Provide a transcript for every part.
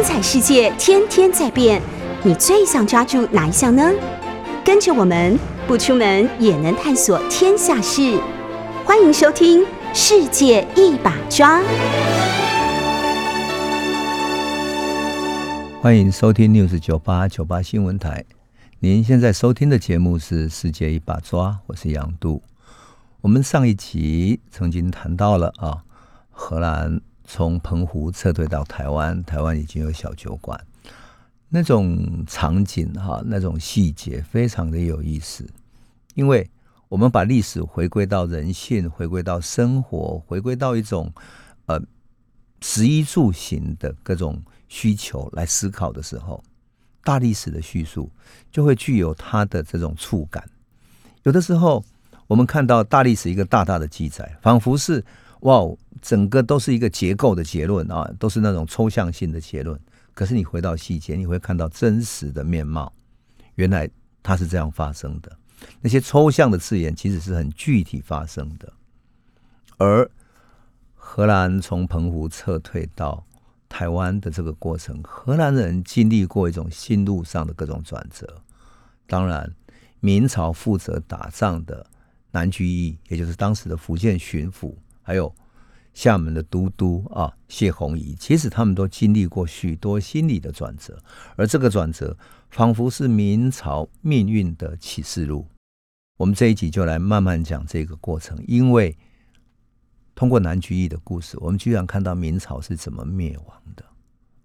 精彩世界天天在变，你最想抓住哪一项呢？跟着我们不出门也能探索天下事，欢迎收听《世界一把抓》。欢迎收听 News 九八九八新闻台。您现在收听的节目是《世界一把抓》，我是杨度。我们上一集曾经谈到了啊，荷兰从澎湖撤退到台湾，台湾已经有小酒馆，那种场景哈，那种细节非常的有意思。因为我们把历史回归到人性，回归到生活，回归到一种呃食衣住行的各种需求来思考的时候，大历史的叙述就会具有它的这种触感。有的时候。我们看到大历史一个大大的记载，仿佛是哇，整个都是一个结构的结论啊，都是那种抽象性的结论。可是你回到细节，你会看到真实的面貌，原来它是这样发生的。那些抽象的字眼其实是很具体发生的。而荷兰从澎湖撤退到台湾的这个过程，荷兰人经历过一种心路上的各种转折。当然，明朝负责打仗的。南居易，也就是当时的福建巡抚，还有厦门的都督啊谢宏仪，其实他们都经历过许多心理的转折，而这个转折仿佛是明朝命运的启示录。我们这一集就来慢慢讲这个过程，因为通过南居易的故事，我们居然看到明朝是怎么灭亡的。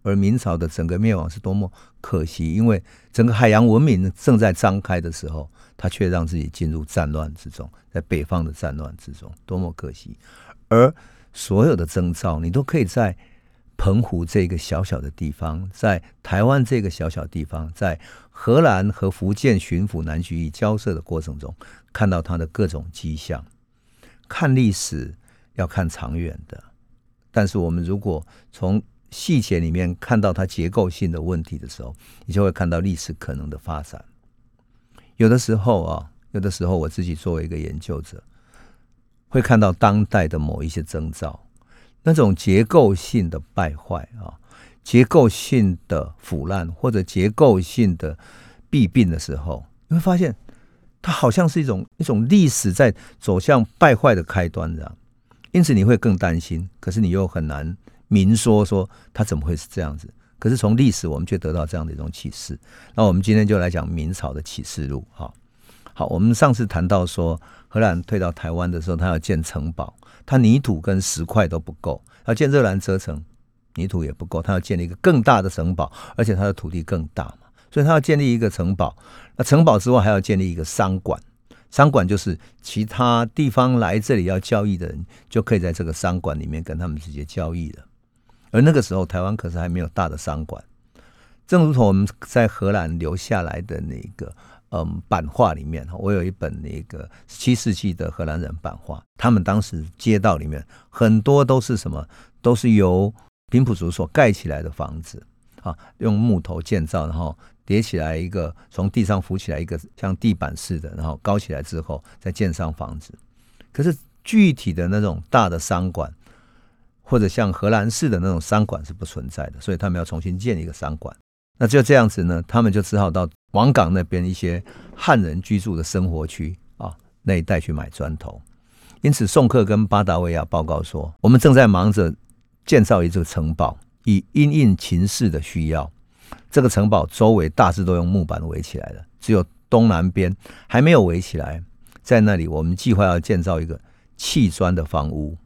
而明朝的整个灭亡是多么可惜，因为整个海洋文明正在张开的时候，他却让自己进入战乱之中，在北方的战乱之中，多么可惜！而所有的征兆，你都可以在澎湖这个小小的地方，在台湾这个小小地方，在荷兰和福建巡抚南居易交涉的过程中，看到他的各种迹象。看历史要看长远的，但是我们如果从细节里面看到它结构性的问题的时候，你就会看到历史可能的发展。有的时候啊，有的时候我自己作为一个研究者，会看到当代的某一些征兆，那种结构性的败坏啊，结构性的腐烂或者结构性的弊病的时候，你会发现它好像是一种一种历史在走向败坏的开端，这样。因此你会更担心，可是你又很难。明说说它怎么会是这样子？可是从历史我们却得到这样的一种启示。那我们今天就来讲明朝的启示录。哈，好，我们上次谈到说，荷兰退到台湾的时候，他要建城堡，他泥土跟石块都不够，要建热兰遮城，泥土也不够，他要建立一个更大的城堡，而且他的土地更大嘛，所以他要建立一个城堡。那城堡之外还要建立一个商馆，商馆就是其他地方来这里要交易的人，就可以在这个商馆里面跟他们直接交易了。而那个时候，台湾可是还没有大的商馆，正如同我们在荷兰留下来的那个嗯版画里面，我有一本那个七世纪的荷兰人版画，他们当时街道里面很多都是什么，都是由平埔族所盖起来的房子啊，用木头建造，然后叠起来一个，从地上浮起来一个像地板似的，然后高起来之后再建上房子。可是具体的那种大的商馆。或者像荷兰式的那种商馆是不存在的，所以他们要重新建一个商馆。那就这样子呢，他们就只好到王港那边一些汉人居住的生活区啊那一带去买砖头。因此，宋克跟巴达维亚报告说，我们正在忙着建造一座城堡，以因应秦氏的需要。这个城堡周围大致都用木板围起来了，只有东南边还没有围起来。在那里，我们计划要建造一个砌砖的房屋，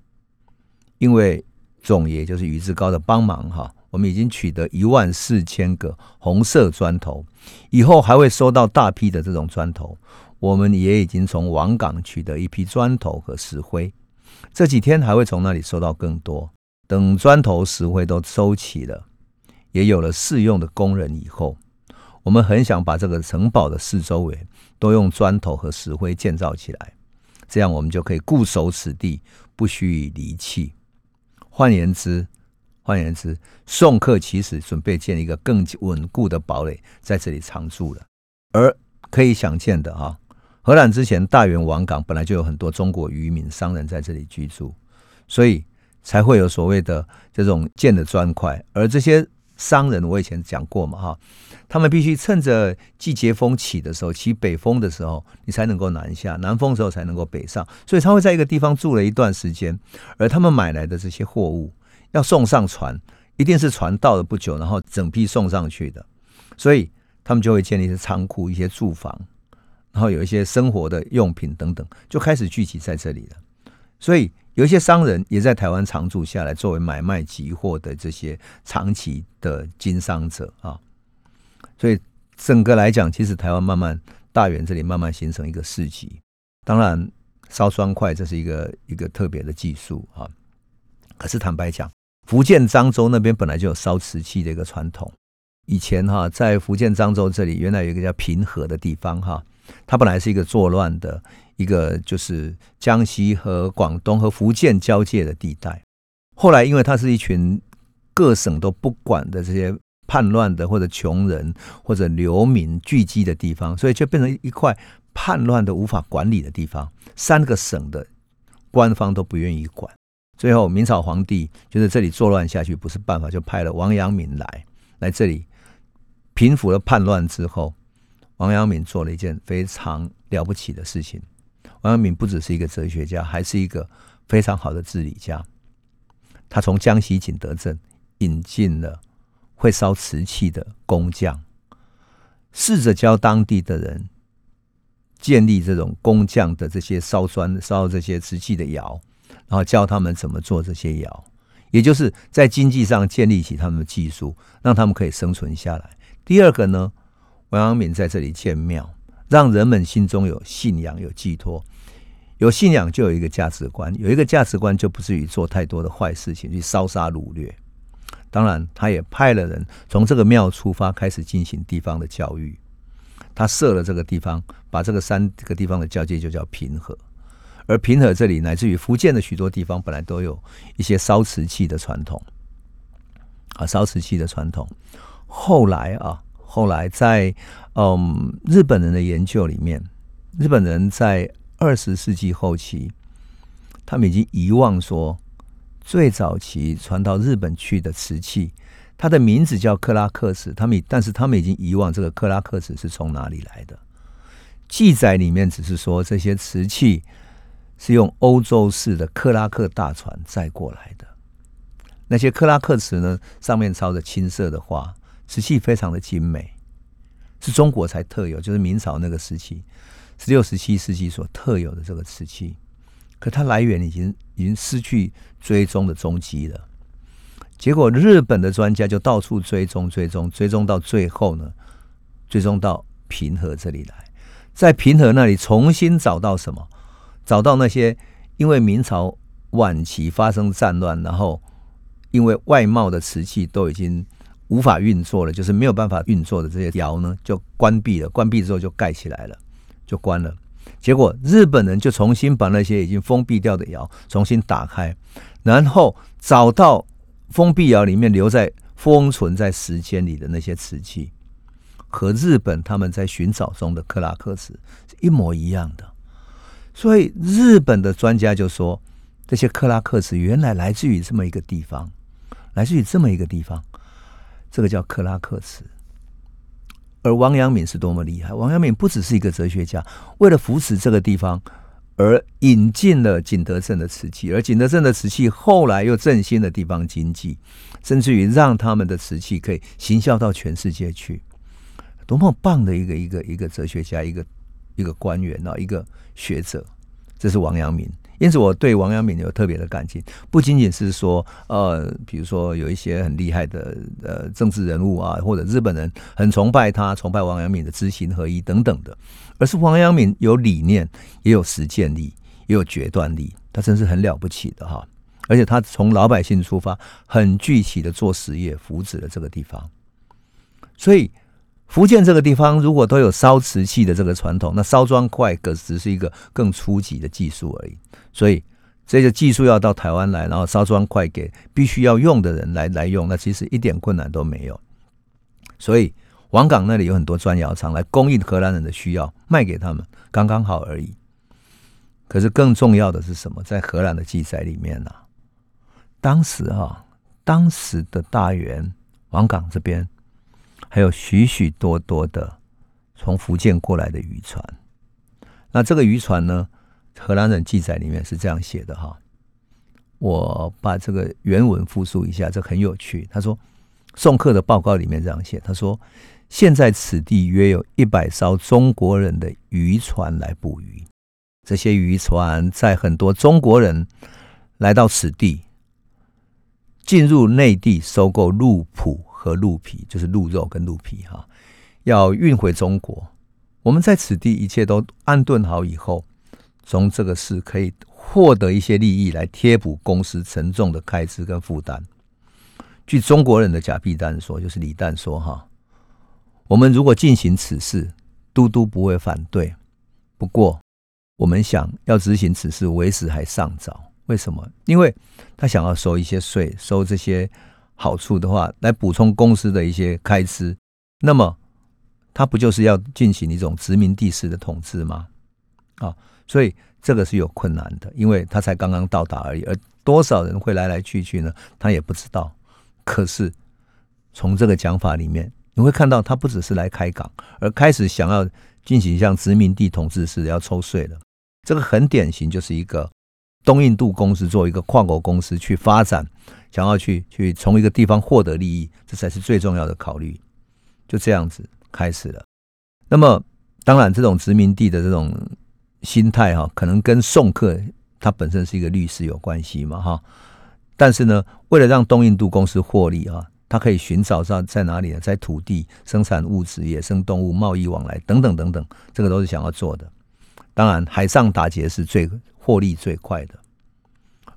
因为。总爷就是于志高的帮忙哈，我们已经取得一万四千个红色砖头，以后还会收到大批的这种砖头。我们也已经从王港取得一批砖头和石灰，这几天还会从那里收到更多。等砖头、石灰都收齐了，也有了适用的工人以后，我们很想把这个城堡的四周围都用砖头和石灰建造起来，这样我们就可以固守此地，不许离弃。换言之，换言之，宋克其实准备建一个更稳固的堡垒，在这里常住了。而可以想见的哈，荷兰之前大元王港本来就有很多中国渔民商人在这里居住，所以才会有所谓的这种建的砖块。而这些商人，我以前讲过嘛，哈，他们必须趁着季节风起的时候，起北风的时候，你才能够南下；南风的时候才能够北上。所以他会在一个地方住了一段时间，而他们买来的这些货物要送上船，一定是船到了不久，然后整批送上去的。所以他们就会建立一些仓库、一些住房，然后有一些生活的用品等等，就开始聚集在这里了。所以。有一些商人也在台湾常住下来，作为买卖集货的这些长期的经商者啊，所以整个来讲，其实台湾慢慢大园这里慢慢形成一个市集。当然，烧砖块这是一个一个特别的技术啊。可是坦白讲，福建漳州那边本来就有烧瓷器的一个传统。以前哈，在福建漳州这里，原来有一个叫平和的地方哈，它本来是一个作乱的。一个就是江西和广东和福建交界的地带，后来因为它是一群各省都不管的这些叛乱的或者穷人或者流民聚集的地方，所以就变成一块叛乱的无法管理的地方。三个省的官方都不愿意管，最后明朝皇帝就是这里作乱下去不是办法，就派了王阳明来来这里平复了叛乱之后，王阳明做了一件非常了不起的事情。王阳明不只是一个哲学家，还是一个非常好的治理家。他从江西景德镇引进了会烧瓷器的工匠，试着教当地的人建立这种工匠的这些烧砖、烧这些瓷器的窑，然后教他们怎么做这些窑，也就是在经济上建立起他们的技术，让他们可以生存下来。第二个呢，王阳明在这里建庙。让人们心中有信仰、有寄托，有信仰就有一个价值观，有一个价值观就不至于做太多的坏事情，去烧杀掳掠。当然，他也派了人从这个庙出发，开始进行地方的教育。他设了这个地方，把这个三个地方的交界就叫平和。而平和这里，乃至于福建的许多地方，本来都有一些烧瓷器的传统，啊，烧瓷器的传统。后来啊。后来在嗯日本人的研究里面，日本人在二十世纪后期，他们已经遗忘说最早期传到日本去的瓷器，它的名字叫克拉克斯。他们但是他们已经遗忘这个克拉克斯是从哪里来的。记载里面只是说这些瓷器是用欧洲式的克拉克大船载过来的。那些克拉克瓷呢，上面抄着青色的花。瓷器非常的精美，是中国才特有，就是明朝那个时期，十六、十七世纪所特有的这个瓷器。可它来源已经已经失去追踪的踪迹了。结果日本的专家就到处追踪、追踪、追踪到最后呢，追踪到平和这里来，在平和那里重新找到什么？找到那些因为明朝晚期发生战乱，然后因为外贸的瓷器都已经。无法运作了，就是没有办法运作的这些窑呢，就关闭了。关闭之后就盖起来了，就关了。结果日本人就重新把那些已经封闭掉的窑重新打开，然后找到封闭窑里面留在封存在时间里的那些瓷器，和日本他们在寻找中的克拉克斯是一模一样的。所以日本的专家就说，这些克拉克斯原来来自于这么一个地方，来自于这么一个地方。这个叫克拉克斯，而王阳明是多么厉害！王阳明不只是一个哲学家，为了扶持这个地方，而引进了景德镇的瓷器，而景德镇的瓷器后来又振兴了地方经济，甚至于让他们的瓷器可以行销到全世界去，多么棒的一个一个一个哲学家，一个一个官员啊，一个学者，这是王阳明。因此，我对王阳明有特别的感情，不仅仅是说，呃，比如说有一些很厉害的呃政治人物啊，或者日本人很崇拜他，崇拜王阳明的知行合一等等的，而是王阳明有理念，也有实践力，也有决断力，他真是很了不起的哈！而且他从老百姓出发，很具体的做实业，扶持了这个地方，所以。福建这个地方如果都有烧瓷器的这个传统，那烧砖块可只是一个更初级的技术而已。所以这个技术要到台湾来，然后烧砖块给必须要用的人来来用，那其实一点困难都没有。所以王港那里有很多砖窑厂来供应荷兰人的需要，卖给他们刚刚好而已。可是更重要的是什么？在荷兰的记载里面呢，当时哈，当时的大元王港这边还有许许多多的从福建过来的渔船。那这个渔船呢，荷兰人记载里面是这样写的哈。我把这个原文复述一下，这很有趣。他说，送客的报告里面这样写，他说，现在此地约有一百艘中国人的渔船来捕鱼。这些渔船在很多中国人来到此地，进入内地收购鹿脯和鹿皮，就是鹿肉跟鹿皮哈，要运回中国。我们在此地一切都安顿好以后，从这个市可以。获得一些利益来贴补公司沉重的开支跟负担。据中国人的假币丹说，就是李诞说：“哈，我们如果进行此事，嘟嘟不会反对。不过，我们想要执行此事，为时还尚早。为什么？因为他想要收一些税，收这些好处的话，来补充公司的一些开支。那么，他不就是要进行一种殖民地式的统治吗？啊，所以。”这个是有困难的，因为他才刚刚到达而已，而多少人会来来去去呢？他也不知道。可是从这个讲法里面，你会看到他不只是来开港，而开始想要进行像殖民地统治似的要抽税了。这个很典型，就是一个东印度公司作为一个跨国公司去发展，想要去去从一个地方获得利益，这才是最重要的考虑。就这样子开始了。那么，当然这种殖民地的这种。心态哈，可能跟送客他本身是一个律师有关系嘛哈，但是呢，为了让东印度公司获利啊，他可以寻找到在哪里呢？在土地、生产物质、野生动物、贸易往来等等等等，这个都是想要做的。当然，海上打劫是最获利最快的，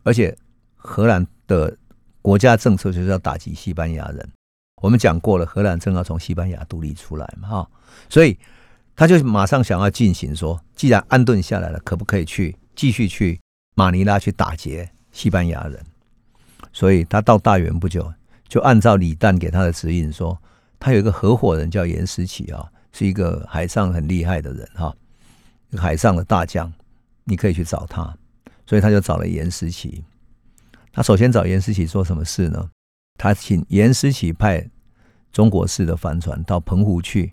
而且荷兰的国家政策就是要打击西班牙人。我们讲过了，荷兰正要从西班牙独立出来嘛哈，所以。他就马上想要进行说，既然安顿下来了，可不可以去继续去马尼拉去打劫西班牙人？所以他到大元不久，就按照李旦给他的指引说，他有一个合伙人叫严思齐啊，是一个海上很厉害的人哈，海上的大将，你可以去找他。所以他就找了严思齐。他首先找严思琪做什么事呢？他请严思琪派中国式的帆船到澎湖去，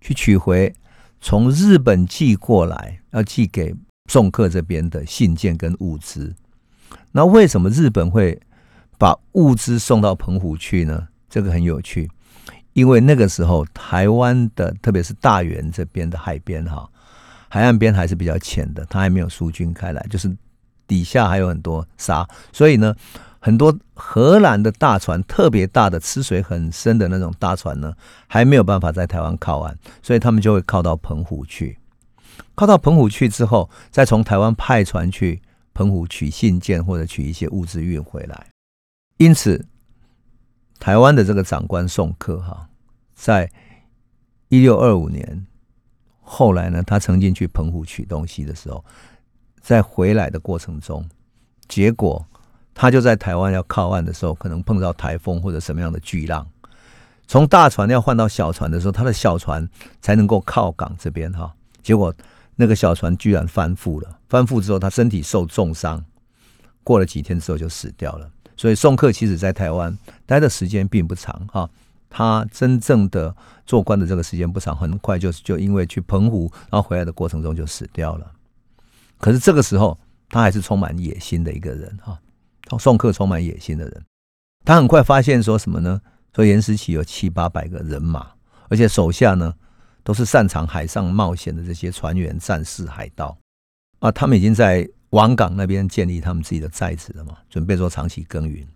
去取回。从日本寄过来，要寄给送客这边的信件跟物资。那为什么日本会把物资送到澎湖去呢？这个很有趣，因为那个时候台湾的，特别是大园这边的海边哈，海岸边还是比较浅的，它还没有疏浚开来，就是底下还有很多沙，所以呢。很多荷兰的大船，特别大的、吃水很深的那种大船呢，还没有办法在台湾靠岸，所以他们就会靠到澎湖去。靠到澎湖去之后，再从台湾派船去澎湖取信件或者取一些物资运回来。因此，台湾的这个长官送客哈，在一六二五年后来呢，他曾经去澎湖取东西的时候，在回来的过程中，结果。他就在台湾要靠岸的时候，可能碰到台风或者什么样的巨浪，从大船要换到小船的时候，他的小船才能够靠港这边哈。结果那个小船居然翻覆了，翻覆之后他身体受重伤，过了几天之后就死掉了。所以宋克其实在台湾待的时间并不长哈，他真正的做官的这个时间不长，很快就就因为去澎湖然后回来的过程中就死掉了。可是这个时候他还是充满野心的一个人哈。送客充满野心的人，他很快发现说什么呢？说严思齐有七八百个人马，而且手下呢都是擅长海上冒险的这些船员、战士、海盗啊。他们已经在王港那边建立他们自己的寨子了嘛，准备做长期耕耘。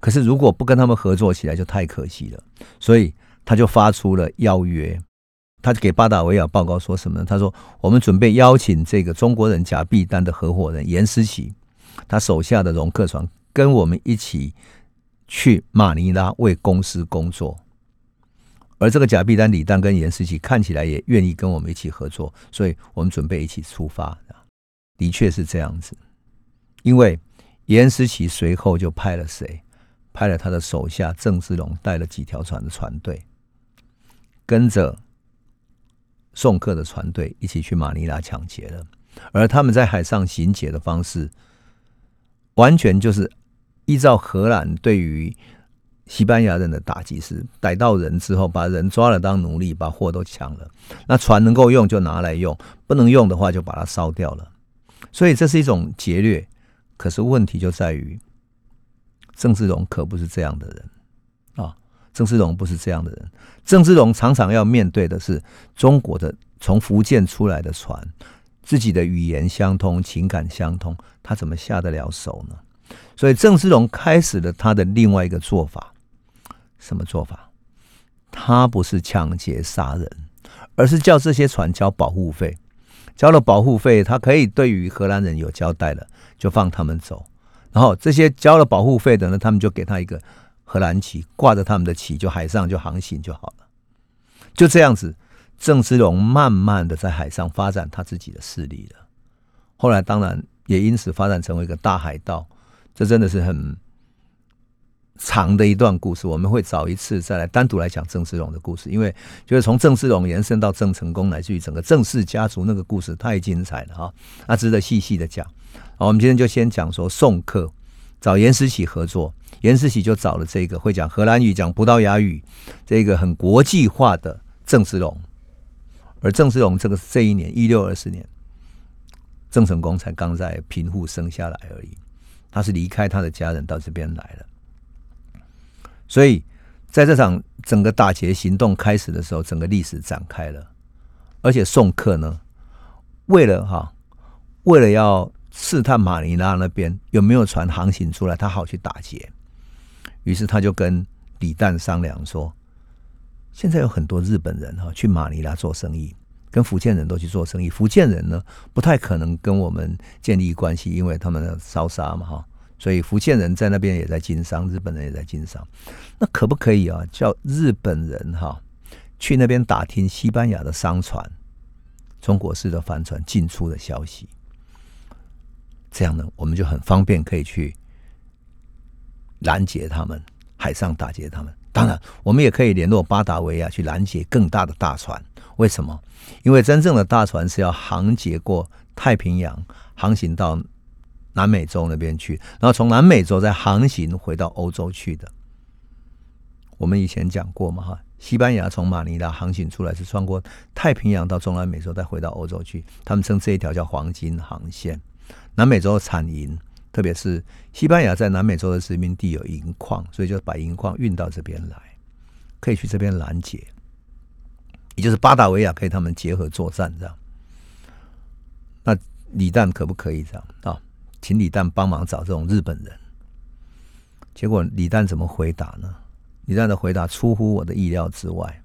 可是如果不跟他们合作起来，就太可惜了。所以他就发出了邀约，他就给巴达维亚报告说什么呢？他说：“我们准备邀请这个中国人贾碧丹的合伙人严思琪。”他手下的容客船跟我们一起去马尼拉为公司工作，而这个贾碧丹、李丹跟严思琪看起来也愿意跟我们一起合作，所以我们准备一起出发。的确是这样子，因为严思琪随后就派了谁？派了他的手下郑芝龙带了几条船的船队，跟着送客的船队一起去马尼拉抢劫了。而他们在海上行劫的方式。完全就是依照荷兰对于西班牙人的打击是逮到人之后，把人抓了当奴隶，把货都抢了。那船能够用就拿来用，不能用的话就把它烧掉了。所以这是一种劫掠。可是问题就在于，郑芝龙可不是这样的人！郑芝龙不是这样的人。郑芝龙常常要面对的是中国的从福建出来的船，自己的语言相通，情感相通，他怎么下得了手呢？所以郑芝龙开始了他的另外一个做法，什么做法？他不是抢劫杀人，而是叫这些船交保护费。交了保护费，他可以对于荷兰人有交代了，就放他们走。然后这些交了保护费的呢，他们就给他一个荷兰旗，挂着他们的旗，就海上就航行就好了。就这样子，郑芝龙慢慢的在海上发展他自己的势力了。后来当然也因此发展成为一个大海盗。这真的是很。长的一段故事，我们会找一次再来单独来讲郑芝龙的故事，因为就是从郑芝龙延伸到郑成功，乃至于整个郑氏家族那个故事太精彩了哈，那值得细细的讲。好，我们今天就先讲说宋客找严思齐合作，严思齐就找了这个会讲荷兰语、讲葡萄牙语，这个很国际化的郑芝龙。而郑芝龙这个这一年一六二四年，郑成功才刚在平户生下来而已，他是离开他的家人到这边来了。所以，在这场整个打劫行动开始的时候，整个历史展开了。而且宋克呢，为了哈，为了要试探马尼拉那边有没有船航行出来，他好去打劫。于是他就跟李旦商量说：“现在有很多日本人哈去马尼拉做生意，跟福建人都去做生意。福建人呢，不太可能跟我们建立关系，因为他们烧杀嘛哈。”所以福建人在那边也在经商，日本人也在经商。那可不可以啊？叫日本人哈去那边打听西班牙的商船、中国式的帆船进出的消息？这样呢，我们就很方便可以去拦截他们，海上打劫他们。当然，我们也可以联络巴达维亚去拦截更大的大船。为什么？因为真正的大船是要航劫过太平洋，航行到。南美洲那边去，然后从南美洲再航行回到欧洲去的。我们以前讲过嘛，哈，西班牙从马尼拉航行出来是穿过太平洋到中南美洲，再回到欧洲去。他们称这一条叫黄金航线。南美洲产银，特别是西班牙在南美洲的殖民地有银矿，所以就把银矿运到这边来，可以去这边拦截，也就是巴达维亚可以他们结合作战这样。那李旦可不可以这样啊？请李旦帮忙找这种日本人，结果李旦怎么回答呢？李旦的回答出乎我的意料之外。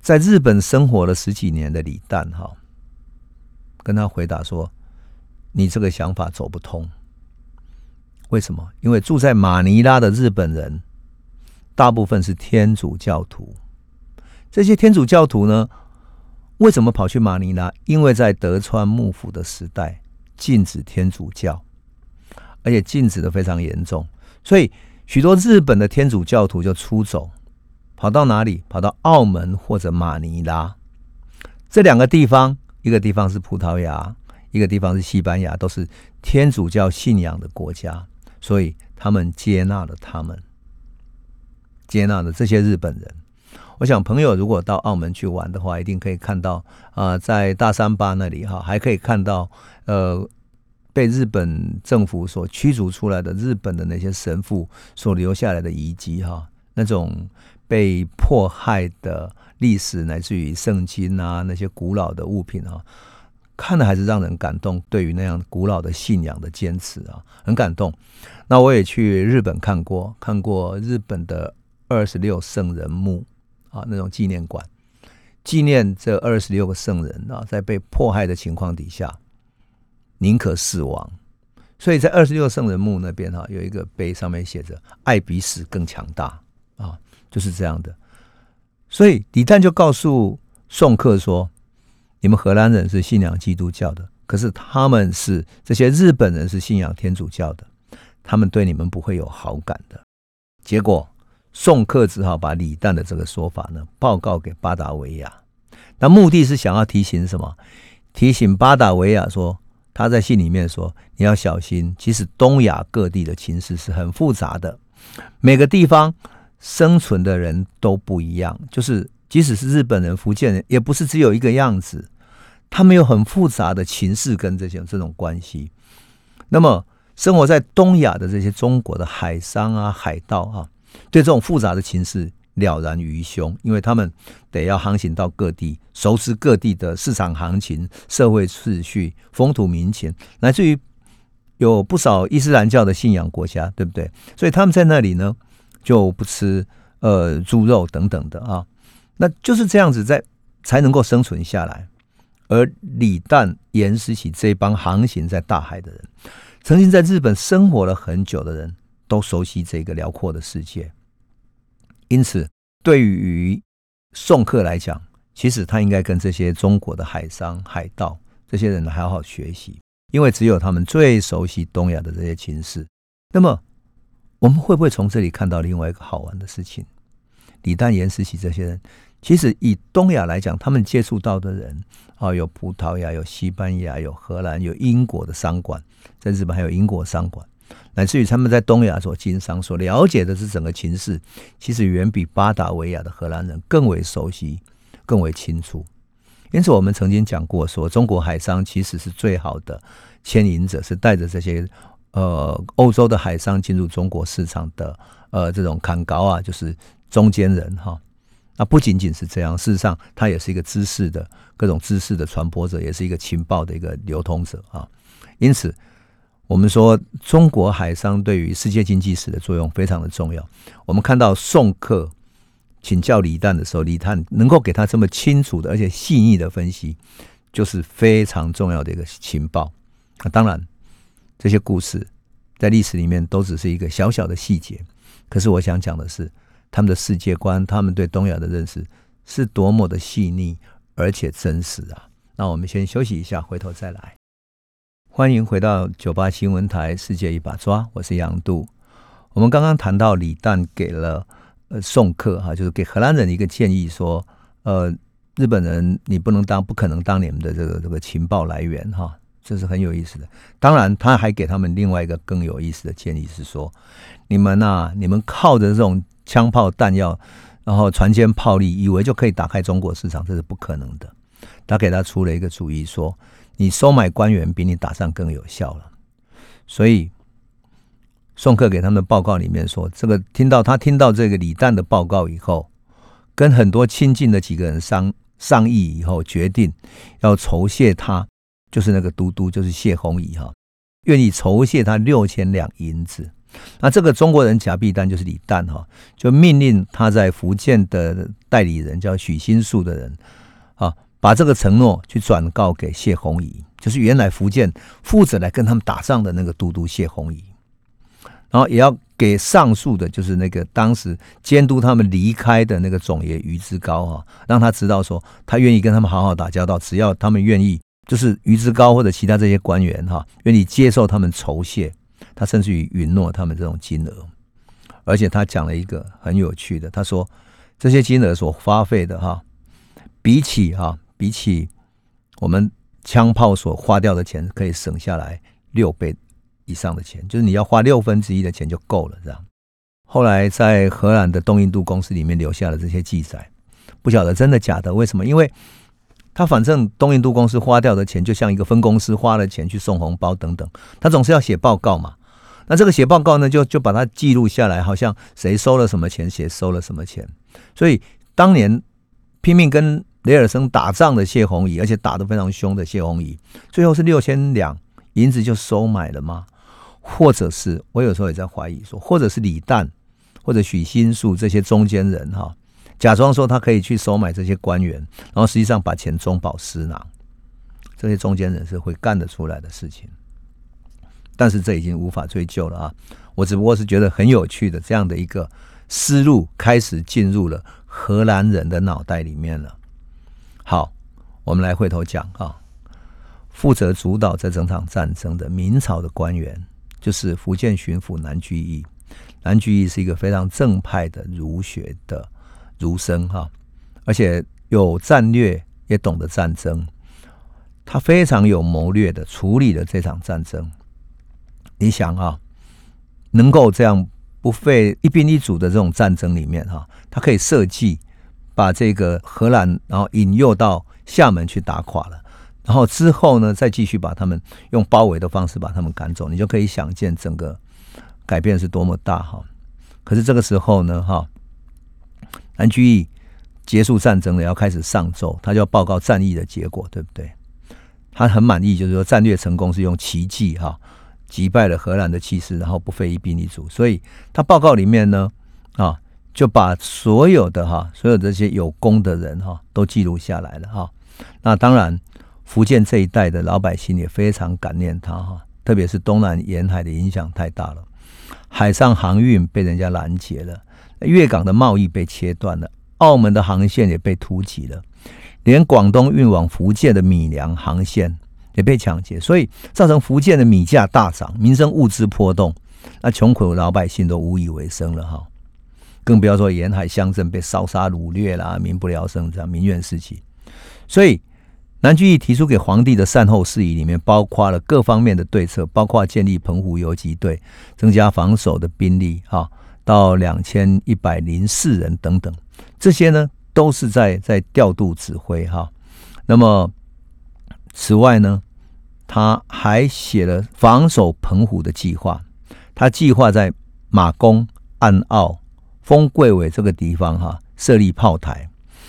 在日本生活了十几年的李旦，哈，跟他回答说：“你这个想法走不通。为什么？因为住在马尼拉的日本人大部分是天主教徒。这些天主教徒呢，为什么跑去马尼拉？因为在德川幕府的时代。”禁止天主教，而且禁止的非常严重，所以许多日本的天主教徒就出走，跑到哪里？跑到澳门或者马尼拉这两个地方，一个地方是葡萄牙，一个地方是西班牙，都是天主教信仰的国家，所以他们接纳了他们，接纳了这些日本人。我想朋友如果到澳门去玩的话，一定可以看到啊，在大三巴那里哈，还可以看到呃，被日本政府所驱逐出来的日本的那些神父所留下来的遗迹哈，那种被迫害的历史，乃至于圣经啊那些古老的物品哈，看的还是让人感动。对于那样古老的信仰的坚持啊，很感动。那我也去日本看过，看过日本的二十六圣人墓。啊，那种纪念馆，纪念这二十六个圣人啊，在被迫害的情况底下，宁可死亡。所以在二十六圣人墓那边哈，有一个碑，上面写着“爱比死更强大”啊，就是这样的。所以李旦就告诉宋克说：“你们荷兰人是信仰基督教的，可是他们是这些日本人是信仰天主教的，他们对你们不会有好感的。”结果。宋克只好把李旦的这个说法呢报告给巴达维亚，那目的是想要提醒什么？提醒巴达维亚说，他在信里面说你要小心，其实东亚各地的情势是很复杂的，每个地方生存的人都不一样，就是即使是日本人、福建人，也不是只有一个样子，他们有很复杂的情势跟这些这种关系。那么，生活在东亚的这些中国的海商啊、海盗啊，对这种复杂的情势了然于胸，因为他们得要航行到各地，熟知各地的市场行情、社会秩序、风土民情，乃至于有不少伊斯兰教的信仰国家，对不对？所以他们在那里呢，就不吃呃猪肉等等的啊，那就是这样子在才能够生存下来。而李旦、严思齐这帮航行在大海的人，曾经在日本生活了很久的人，都熟悉这个辽阔的世界。因此，对于宋客来讲，其实他应该跟这些中国的海商、海盗这些人好好学习，因为只有他们最熟悉东亚的这些情势。那么，我们会不会从这里看到另外一个好玩的事情？李旦、严思齐这些人。其实以东亚来讲，他们接触到的人啊，有葡萄牙、有西班牙、有荷兰、有英国的商馆，在日本还有英国商馆，乃至于他们在东亚所经商、所了解的是整个情势，其实远比巴达维亚的荷兰人更为熟悉、更为清楚。因此，我们曾经讲过，说中国海商其实是最好的牵引者，是带着这些呃欧洲的海商进入中国市场的呃这种砍高啊，就是中间人哈。那不仅仅是这样，事实上，他也是一个知识的各种知识的传播者，也是一个情报的一个流通者啊。因此，我们说中国海商对于世界经济史的作用非常的重要。我们看到宋克请教李旦的时候，李旦能够给他这么清楚的而且细腻的分析，就是非常重要的一个情报。那当然，这些故事在历史里面都只是一个小小的细节，可是我想讲的是。他们的世界观，他们对东亚的认识是多么的细腻而且真实啊！那我们先休息一下，回头再来。欢迎回到九八新闻台《世界一把抓》，我是杨度。我们刚刚谈到李旦给了呃宋克哈，就是给荷兰人一个建议，说呃日本人你不能当，不可能当你们的这个这个情报来源哈，这是很有意思的。当然，他还给他们另外一个更有意思的建议是说，你们呐，你们靠着这种。枪炮弹药，然后船坚炮利，以为就可以打开中国市场，这是不可能的。他给他出了一个主意，说：“你收买官员比你打仗更有效了。”所以，宋克给他们的报告里面说：“这个听到他听到这个李旦的报告以后，跟很多亲近的几个人商商议以后，决定要酬谢他，就是那个都督，就是谢宏仪哈，愿意酬谢他六千两银子。”那这个中国人假币丹就是李旦哈，就命令他在福建的代理人叫许新树的人啊，把这个承诺去转告给谢宏仪，就是原来福建负责来跟他们打仗的那个都督谢宏仪，然后也要给上述的，就是那个当时监督他们离开的那个总爷于之高哈，让他知道说他愿意跟他们好好打交道，只要他们愿意，就是于之高或者其他这些官员哈，愿意接受他们酬谢。他甚至于允诺他们这种金额，而且他讲了一个很有趣的，他说这些金额所花费的哈，比起哈比起我们枪炮所花掉的钱，可以省下来六倍以上的钱，就是你要花六分之一的钱就够了，这样。后来在荷兰的东印度公司里面留下了这些记载，不晓得真的假的？为什么？因为他反正东印度公司花掉的钱，就像一个分公司花了钱去送红包等等，他总是要写报告嘛。那这个写报告呢，就就把它记录下来，好像谁收了什么钱，谁收了什么钱。所以当年拼命跟雷尔森打仗的谢宏仪，而且打得非常凶的谢宏仪，最后是六千两银子就收买了吗？或者是我有时候也在怀疑说，或者是李旦或者许新树这些中间人哈，假装说他可以去收买这些官员，然后实际上把钱中饱私囊，这些中间人是会干得出来的事情。但是这已经无法追究了啊！我只不过是觉得很有趣的这样的一个思路开始进入了荷兰人的脑袋里面了。好，我们来回头讲啊，负责主导这整场战争的明朝的官员就是福建巡抚南居易。南居易是一个非常正派的儒学的儒生哈，而且有战略，也懂得战争，他非常有谋略的处理了这场战争。你想啊，能够这样不费一兵一卒的这种战争里面哈，他可以设计把这个荷兰然后引诱到厦门去打垮了，然后之后呢再继续把他们用包围的方式把他们赶走，你就可以想见整个改变是多么大哈。可是这个时候呢哈，南居易结束战争了，要开始上奏，他就要报告战役的结果，对不对？他很满意，就是说战略成功是用奇迹哈。击败了荷兰的气势，然后不费一兵一卒，所以他报告里面呢，啊，就把所有的哈，所有这些有功的人哈，都记录下来了哈。那当然，福建这一带的老百姓也非常感念他哈，特别是东南沿海的影响太大了，海上航运被人家拦截了，粤港的贸易被切断了，澳门的航线也被突袭了，连广东运往福建的米粮航线。也被抢劫，所以造成福建的米价大涨，民生物资波动，那穷苦老百姓都无以为生了哈，更不要说沿海乡镇被烧杀掳掠啦，民不聊生，这样民怨四起。所以南居易提出给皇帝的善后事宜里面，包括了各方面的对策，包括建立澎湖游击队，增加防守的兵力哈，到两千一百零四人等等，这些呢都是在在调度指挥哈。那么此外呢？他还写了防守澎湖的计划，他计划在马公、岸澳、丰桂尾这个地方哈设立炮台，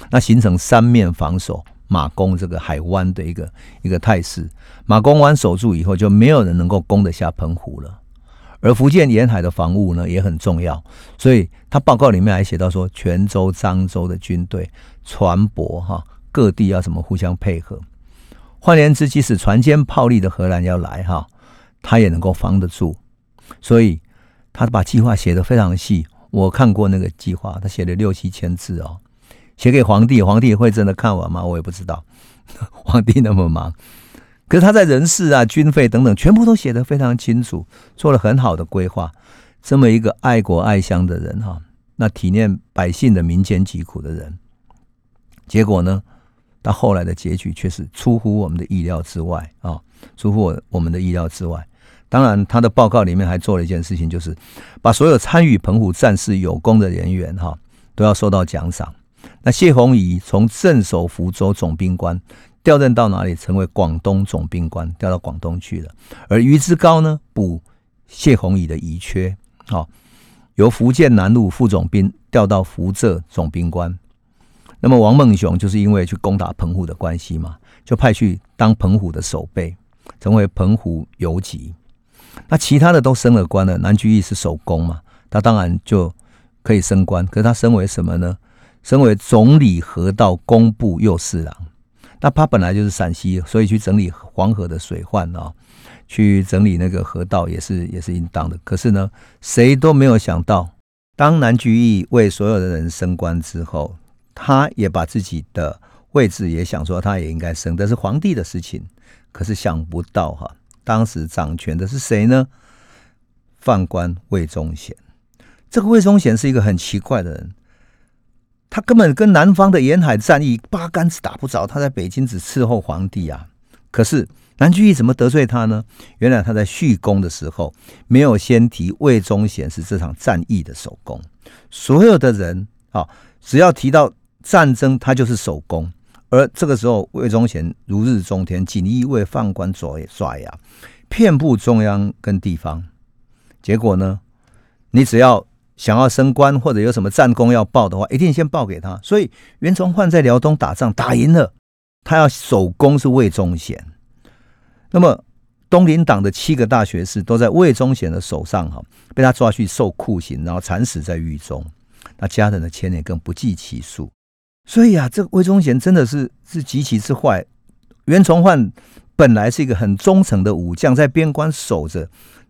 那形成三面防守马公这个海湾的一个一个态势。马公湾守住以后，就没有人能够攻得下澎湖了。而福建沿海的防务呢也很重要，所以他报告里面还写到说，泉州、漳州的军队、船舶哈各地要怎么互相配合。换言之，即使船坚炮利的荷兰要来哈，他也能够防得住。所以他把计划写得非常细。我看过那个计划，他写了六七千字哦，写给皇帝，皇帝会真的看完吗？我也不知道。皇帝那么忙，可是他在人事啊、军费等等，全部都写得非常清楚，做了很好的规划。这么一个爱国爱乡的人哈，那体念百姓的民间疾苦的人，结果呢？那后来的结局却是出乎我们的意料之外啊，出乎我我们的意料之外。当然，他的报告里面还做了一件事情，就是把所有参与澎湖战事有功的人员哈，都要受到奖赏。那谢宏仪从镇守福州总兵官调任到哪里？成为广东总兵官，调到广东去了。而于之高呢，补谢宏仪的遗缺，好，由福建南路副总兵调到福浙总兵官。那么王孟雄就是因为去攻打澎湖的关系嘛，就派去当澎湖的守备，成为澎湖游击。那其他的都升了官了，南居易是守宫嘛，他当然就可以升官。可是他升为什么呢？升为总理河道工部右侍郎。那他本来就是陕西，所以去整理黄河的水患啊，去整理那个河道也是也是应当的。可是呢，谁都没有想到，当南居易为所有的人升官之后。他也把自己的位置也想说，他也应该升，但是皇帝的事情。可是想不到哈，当时掌权的是谁呢？宦官魏忠贤。这个魏忠贤是一个很奇怪的人，他根本跟南方的沿海战役八竿子打不着。他在北京只伺候皇帝啊。可是南居易怎么得罪他呢？原来他在叙功的时候没有先提魏忠贤是这场战役的首功。所有的人啊，只要提到。战争他就是守功，而这个时候魏忠贤如日中天，锦衣卫犯官爪爪牙，遍布中央跟地方。结果呢，你只要想要升官或者有什么战功要报的话，一定先报给他。所以袁崇焕在辽东打仗打赢了，他要守功是魏忠贤。那么东林党的七个大学士都在魏忠贤的手上哈，被他抓去受酷刑，然后惨死在狱中。那家人的牵连更不计其数。所以啊，这个魏忠贤真的是是极其之坏。袁崇焕本来是一个很忠诚的武将，在边关守着，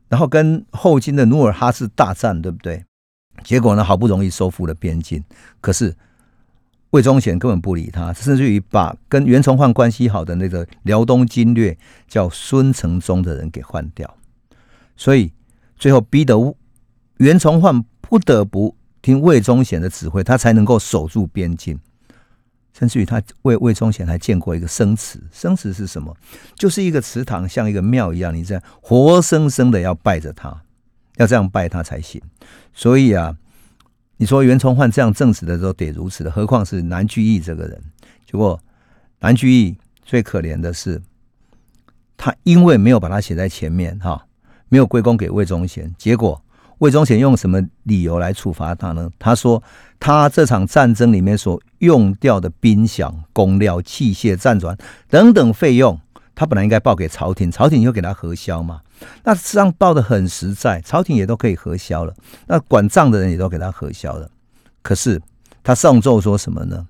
然后跟后金的努尔哈赤大战，对不对？结果呢，好不容易收复了边境，可是魏忠贤根本不理他，甚至于把跟袁崇焕关系好的那个辽东经略叫孙承宗的人给换掉，所以最后逼得袁崇焕不得不听魏忠贤的指挥，他才能够守住边境。甚至于他魏魏忠贤还见过一个生祠，生祠是什么？就是一个祠堂，像一个庙一样，你这样活生生的要拜着他，要这样拜他才行。所以啊，你说袁崇焕这样正直的都得如此的，何况是南居易这个人？结果南居易最可怜的是，他因为没有把他写在前面，哈，没有归功给魏忠贤，结果魏忠贤用什么理由来处罚他呢？他说他这场战争里面所用掉的兵饷、工料、器械、战船等等费用。他本来应该报给朝廷，朝廷就给他核销嘛。那实际上报的很实在，朝廷也都可以核销了。那管账的人也都给他核销了。可是他上奏说什么呢？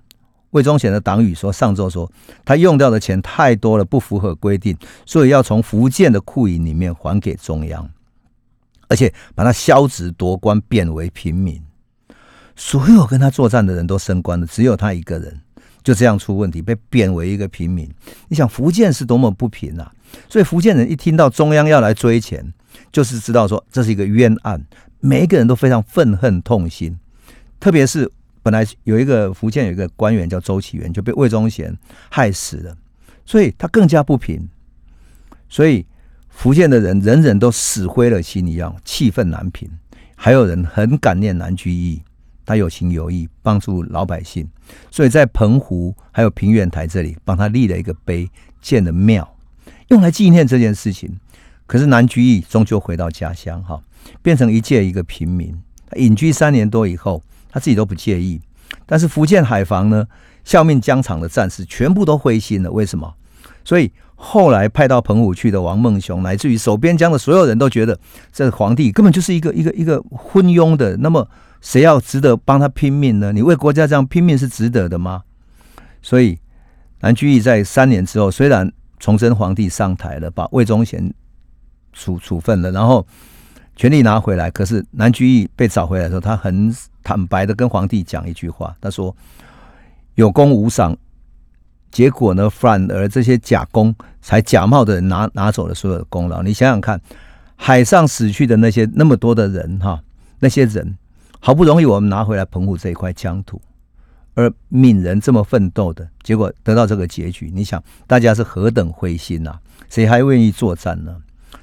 魏忠贤的党羽说上奏说他用掉的钱太多了，不符合规定，所以要从福建的库银里面还给中央，而且把他削职夺官，贬为平民。所有跟他作战的人都升官了，只有他一个人。就这样出问题，被贬为一个平民。你想福建是多么不平啊！所以福建人一听到中央要来追钱，就是知道说这是一个冤案，每一个人都非常愤恨痛心。特别是本来有一个福建有一个官员叫周启元，就被魏忠贤害死了，所以他更加不平。所以福建的人人人都死灰了心一样，气愤难平。还有人很感念南居易。他有情有义，帮助老百姓，所以在澎湖还有平原台这里帮他立了一个碑，建了庙，用来纪念这件事情。可是南居易终究回到家乡，哈，变成一介一个平民。隐居三年多以后，他自己都不介意。但是福建海防呢，效命疆场的战士全部都灰心了。为什么？所以后来派到澎湖去的王孟雄，乃至于守边疆的所有人都觉得，这皇帝根本就是一个一个一个昏庸的。那么。谁要值得帮他拼命呢？你为国家这样拼命是值得的吗？所以南居易在三年之后，虽然崇祯皇帝上台了，把魏忠贤处处分了，然后权力拿回来，可是南居易被找回来的时候，他很坦白的跟皇帝讲一句话，他说：“有功无赏，结果呢，反而这些假功才假冒的人拿拿走了所有的功劳。你想想看，海上死去的那些那么多的人，哈，那些人。”好不容易我们拿回来澎湖这一块疆土，而闽人这么奋斗的结果得到这个结局，你想大家是何等灰心呐？谁还愿意作战呢？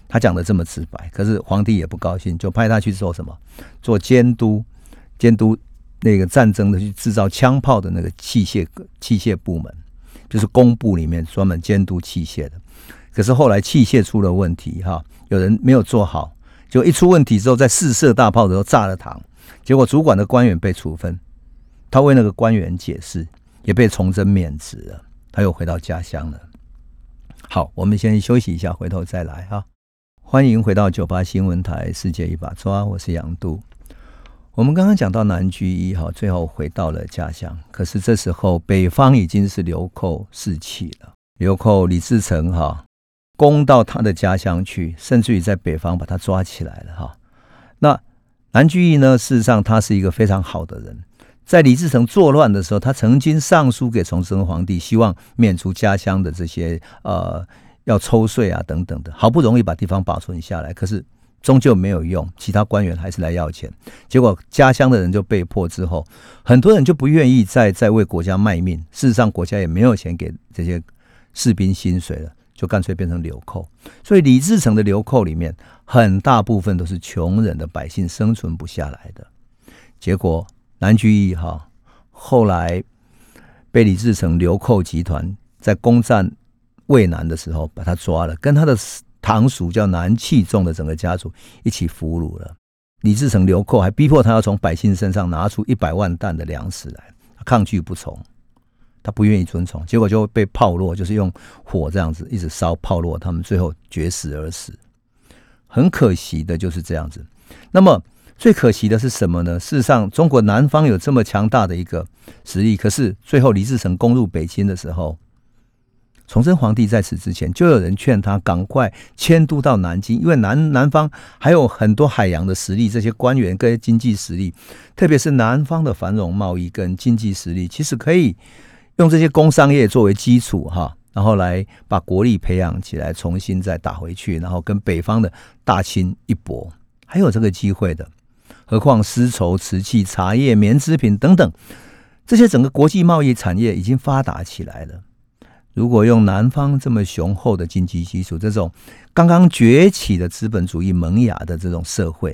他讲的这么直白，可是皇帝也不高兴，就派他去做什么？做监督，监督那个战争的去制造枪炮的那个器械器械部门，就是工部里面专门监督器械的。可是后来器械出了问题，哈，有人没有做好，就一出问题之后，在试射大炮的时候炸了膛。结果主管的官员被处分，他为那个官员解释，也被崇祯免职了。他又回到家乡了。好，我们先休息一下，回头再来哈。欢迎回到九八新闻台《世界一把抓》，我是杨度。我们刚刚讲到南居一哈，最后回到了家乡。可是这时候北方已经是流寇四起了，流寇李自成哈攻到他的家乡去，甚至于在北方把他抓起来了哈。那南居易呢？事实上，他是一个非常好的人。在李自成作乱的时候，他曾经上书给崇祯皇帝，希望免除家乡的这些呃要抽税啊等等的。好不容易把地方保存下来，可是终究没有用，其他官员还是来要钱。结果家乡的人就被迫之后，很多人就不愿意再再为国家卖命。事实上，国家也没有钱给这些士兵薪水了。就干脆变成流寇，所以李自成的流寇里面，很大部分都是穷人的百姓生存不下来的。结果南居易哈后来被李自成流寇集团在攻占渭南的时候把他抓了，跟他的堂属叫南气仲的整个家族一起俘虏了。李自成流寇还逼迫他要从百姓身上拿出一百万担的粮食来，他抗拒不从。他不愿意遵从，结果就被炮落，就是用火这样子一直烧炮落，他们最后绝食而死。很可惜的就是这样子。那么最可惜的是什么呢？事实上，中国南方有这么强大的一个实力，可是最后李自成攻入北京的时候，崇祯皇帝在此之前就有人劝他赶快迁都到南京，因为南南方还有很多海洋的实力，这些官员跟经济实力，特别是南方的繁荣贸易跟经济实力，其实可以。用这些工商业作为基础，哈，然后来把国力培养起来，重新再打回去，然后跟北方的大清一搏，还有这个机会的。何况丝绸、瓷器、茶叶、棉织品等等，这些整个国际贸易产业已经发达起来了。如果用南方这么雄厚的经济基础，这种刚刚崛起的资本主义萌芽的这种社会，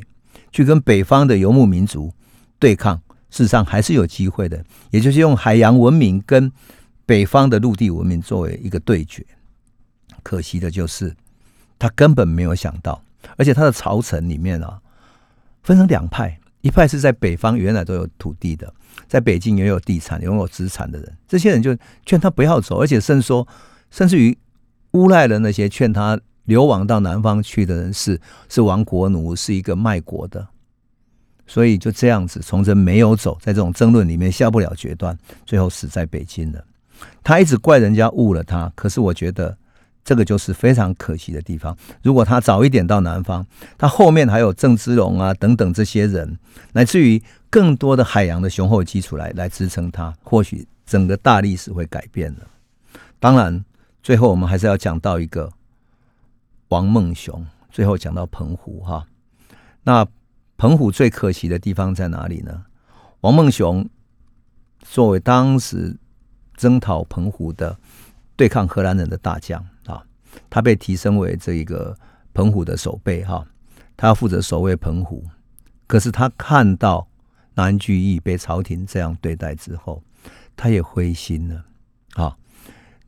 去跟北方的游牧民族对抗，事实上还是有机会的。也就是用海洋文明跟北方的陆地文明作为一个对决。可惜的就是他根本没有想到，而且他的朝臣里面啊，分成两派，一派是在北方原来都有土地的，在北京也有地产、拥有资产的人，这些人就劝他不要走，而且甚至说，甚至于诬赖了那些劝他。流亡到南方去的人是是亡国奴，是一个卖国的，所以就这样子，崇祯没有走，在这种争论里面下不了决断，最后死在北京了。他一直怪人家误了他，可是我觉得这个就是非常可惜的地方。如果他早一点到南方，他后面还有郑芝龙啊等等这些人，乃至于更多的海洋的雄厚基础来来支撑他，或许整个大历史会改变了。当然，最后我们还是要讲到一个。王孟雄最后讲到澎湖哈，那澎湖最可惜的地方在哪里呢？王孟雄作为当时征讨澎湖的对抗荷兰人的大将啊，他被提升为这一个澎湖的守备哈，他要负责守卫澎湖。可是他看到南居易被朝廷这样对待之后，他也灰心了啊。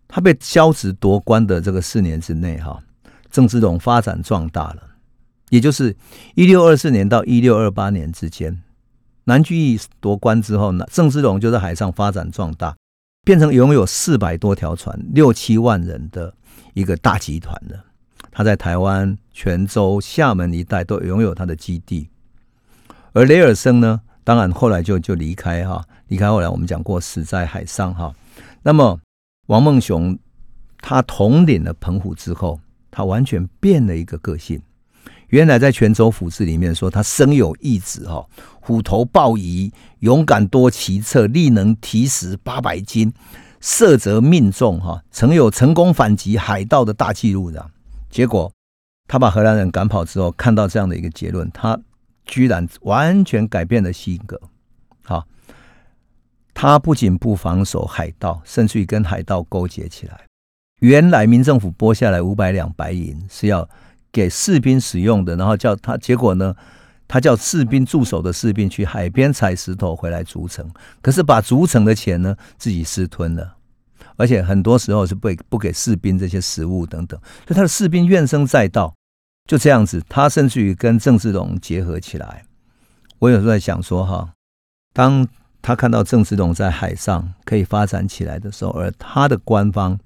他被削职夺官的这个四年之内哈。郑芝龙发展壮大了，也就是一六二四年到一六二八年之间，南居易夺官之后呢，郑芝龙就在海上发展壮大，变成拥有四百多条船、六七万人的一个大集团了。他在台湾、泉州、厦门一带都拥有他的基地。而雷尔森呢，当然后来就就离开哈，离开后来我们讲过死在海上哈。那么王梦雄他统领了澎湖之后。他完全变了一个个性。原来在泉州府志里面说，他生有义子哈，虎头豹夷，勇敢多奇策，力能提石八百斤，射则命中哈，曾有成功反击海盗的大记录的。结果他把荷兰人赶跑之后，看到这样的一个结论，他居然完全改变了性格。好，他不仅不防守海盗，甚至于跟海盗勾结起来。原来民政府拨下来五百两白银是要给士兵使用的，然后叫他，结果呢，他叫士兵驻守的士兵去海边采石头回来筑城，可是把筑城的钱呢自己私吞了，而且很多时候是不不给士兵这些食物等等，所以他的士兵怨声载道，就这样子，他甚至于跟郑芝龙结合起来。我有时候在想说哈，当他看到郑芝龙在海上可以发展起来的时候，而他的官方。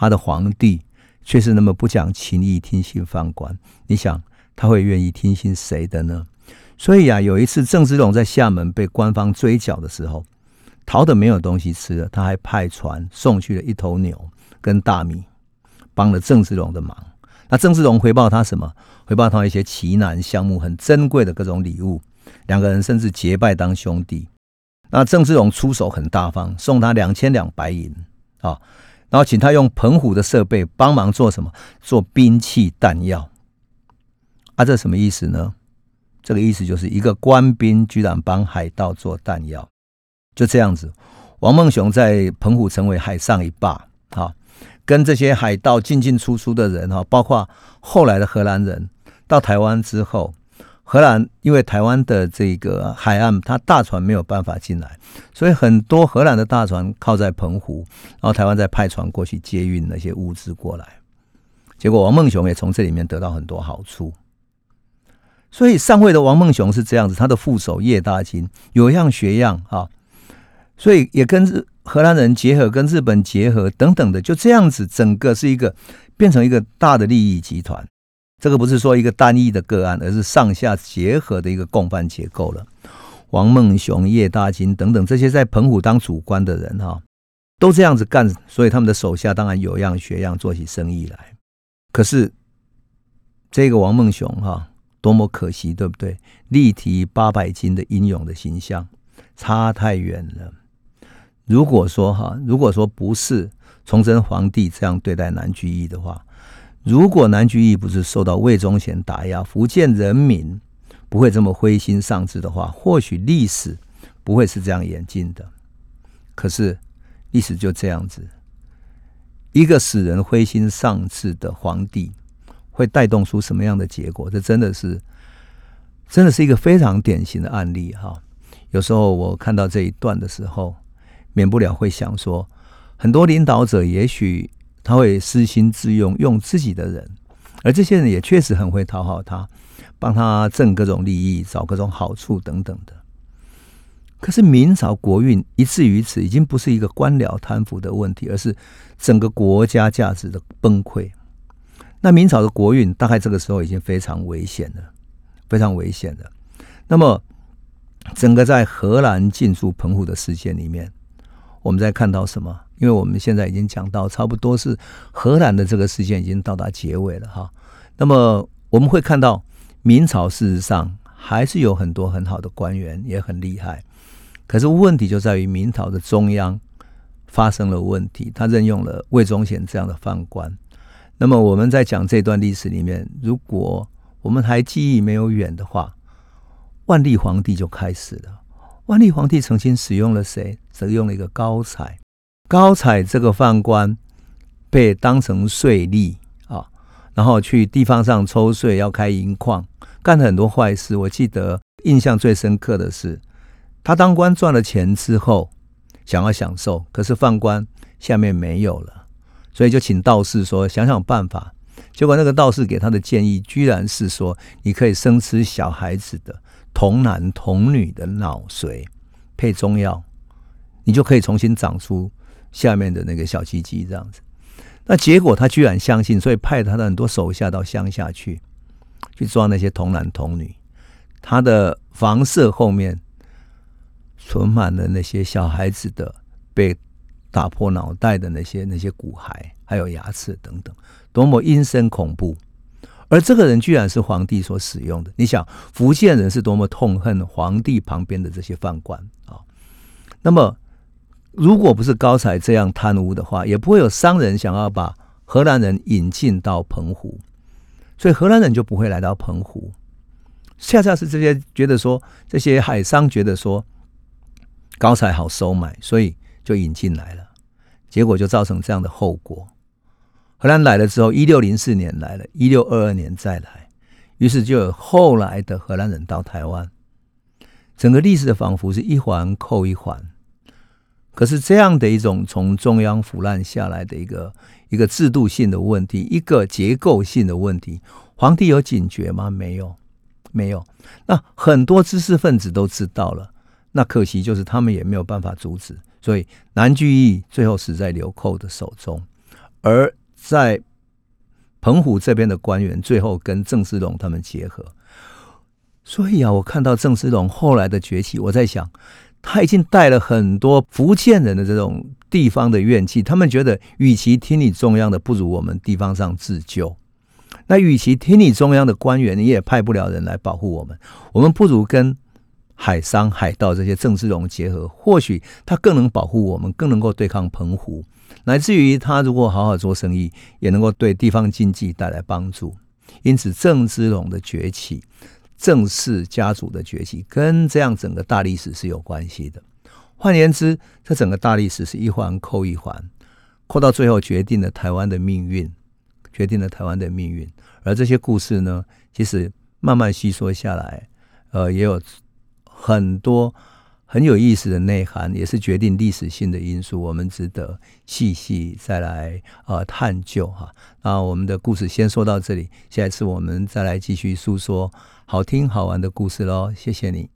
他的皇帝却是那么不讲情义、听信宦官，你想他会愿意听信谁的呢？所以啊，有一次郑芝龙在厦门被官方追缴的时候，逃得没有东西吃了，他还派船送去了一头牛跟大米，帮了郑芝龙的忙。那郑芝龙回报他什么？回报他一些奇难项目、很珍贵的各种礼物。两个人甚至结拜当兄弟。那郑芝龙出手很大方，送他两千两白银啊。然后请他用澎湖的设备帮忙做什么？做兵器弹药。啊，这什么意思呢？这个意思就是一个官兵居然帮海盗做弹药，就这样子。王孟雄在澎湖成为海上一霸，哈，跟这些海盗进进出出的人哈，包括后来的荷兰人到台湾之后。荷兰因为台湾的这个海岸，它大船没有办法进来，所以很多荷兰的大船靠在澎湖，然后台湾再派船过去接运那些物资过来。结果王孟雄也从这里面得到很多好处。所以上位的王孟雄是这样子，他的副手叶大金有样学样啊，所以也跟荷兰人结合，跟日本结合等等的，就这样子，整个是一个变成一个大的利益集团。这个不是说一个单一的个案，而是上下结合的一个共犯结构了。王孟雄、叶大金等等这些在澎湖当主官的人哈，都这样子干，所以他们的手下当然有样学样，做起生意来。可是这个王孟雄哈，多么可惜，对不对？力提八百斤的英勇的形象，差太远了。如果说哈，如果说不是崇祯皇帝这样对待南居易的话。如果南居易不是受到魏忠贤打压，福建人民不会这么灰心丧志的话，或许历史不会是这样演进的。可是历史就这样子，一个使人灰心丧志的皇帝，会带动出什么样的结果？这真的是真的是一个非常典型的案例哈。有时候我看到这一段的时候，免不了会想说，很多领导者也许他会私心自用，用自己的人，而这些人也确实很会讨好他，帮他挣各种利益，找各种好处等等的。可是明朝国运一至于此，已经不是一个官僚贪腐的问题，而是整个国家价值的崩溃。那明朝的国运大概这个时候已经非常危险了，非常危险了。那么，整个在荷兰进驻澎湖的事件里面，我们在看到什么？因为我们现在已经讲到差不多是荷兰的这个事件已经到达结尾了哈。那么我们会看到明朝事实上还是有很多很好的官员，也很厉害。可是问题就在于明朝的中央发生了问题，他任用了魏忠贤这样的犯官。那么我们在讲这段历史里面，如果我们还记忆没有远的话，万历皇帝就开始了。万历皇帝曾经使用了谁？使用了一个高彩。高彩这个犯官被当成税吏啊，然后去地方上抽税，要开银矿，干了很多坏事。我记得印象最深刻的是。他当官赚了钱之后，想要享受，可是犯官下面没有了，所以就请道士说想想办法。结果那个道士给他的建议，居然是说你可以生吃小孩子的童男童女的脑髓，配中药，你就可以重新长出下面的那个小鸡鸡这样子。那结果他居然相信，所以派他的很多手下到乡下去，去抓那些童男童女。他的房舍后面。存满了那些小孩子的被打破脑袋的那些那些骨骸，还有牙齿等等，多么阴森恐怖！而这个人居然是皇帝所使用的。你想，福建人是多么痛恨皇帝旁边的这些饭官啊！那么，如果不是高才这样贪污的话，也不会有商人想要把荷兰人引进到澎湖，所以荷兰人就不会来到澎湖。恰恰是这些觉得说，这些海商觉得说。高才好收买，所以就引进来了，结果就造成这样的后果。荷兰来了之后，一六零四年来了，一六二二年再来，于是就有后来的荷兰人到台湾。整个历史的仿佛是一环扣一环，可是这样的一种从中央腐烂下来的一个一个制度性的问题，一个结构性的问题，皇帝有警觉吗？没有，没有。那很多知识分子都知道了。那可惜就是他们也没有办法阻止，所以南居易最后死在流寇的手中，而在澎湖这边的官员最后跟郑芝龙他们结合，所以啊，我看到郑芝龙后来的崛起，我在想他已经带了很多福建人的这种地方的怨气，他们觉得与其听你中央的，不如我们地方上自救。那与其听你中央的官员，你也派不了人来保护我们，我们不如跟。海商、海盗这些郑芝龙结合，或许他更能保护我们，更能够对抗澎湖，乃至于他如果好好做生意，也能够对地方经济带来帮助。因此，郑芝龙的崛起、郑氏家族的崛起，跟这样整个大历史是有关系的。换言之，这整个大历史是一环扣一环，扣到最后决定了台湾的命运，决定了台湾的命运。而这些故事呢，其实慢慢细说下来，呃，也有。很多很有意思的内涵，也是决定历史性的因素，我们值得细细再来呃探究哈。那我们的故事先说到这里，下一次我们再来继续诉说好听好玩的故事喽。谢谢你。